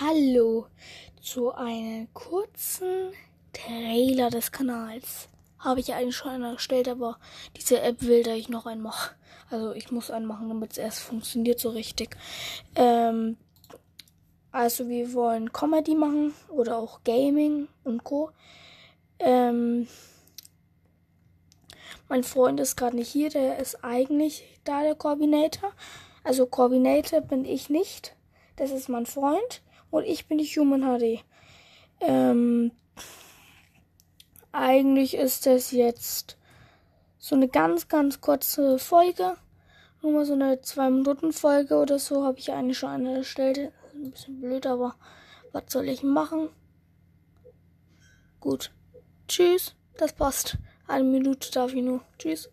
Hallo zu einem kurzen Trailer des Kanals. Habe ich eigentlich schon erstellt, aber diese App will, dass ich noch einen mache. Also ich muss einen machen, damit es erst funktioniert so richtig. Ähm, also wir wollen Comedy machen oder auch Gaming und Co. Ähm, mein Freund ist gerade nicht hier, der ist eigentlich da der Koordinator. Also Koordinator bin ich nicht. Das ist mein Freund. Und ich bin die Human HD. Ähm, eigentlich ist das jetzt so eine ganz, ganz kurze Folge. Nur mal so eine 2-Minuten-Folge oder so habe ich eigentlich schon eine erstellt. Ein bisschen blöd, aber was soll ich machen? Gut. Tschüss. Das passt. Eine Minute darf ich nur. Tschüss.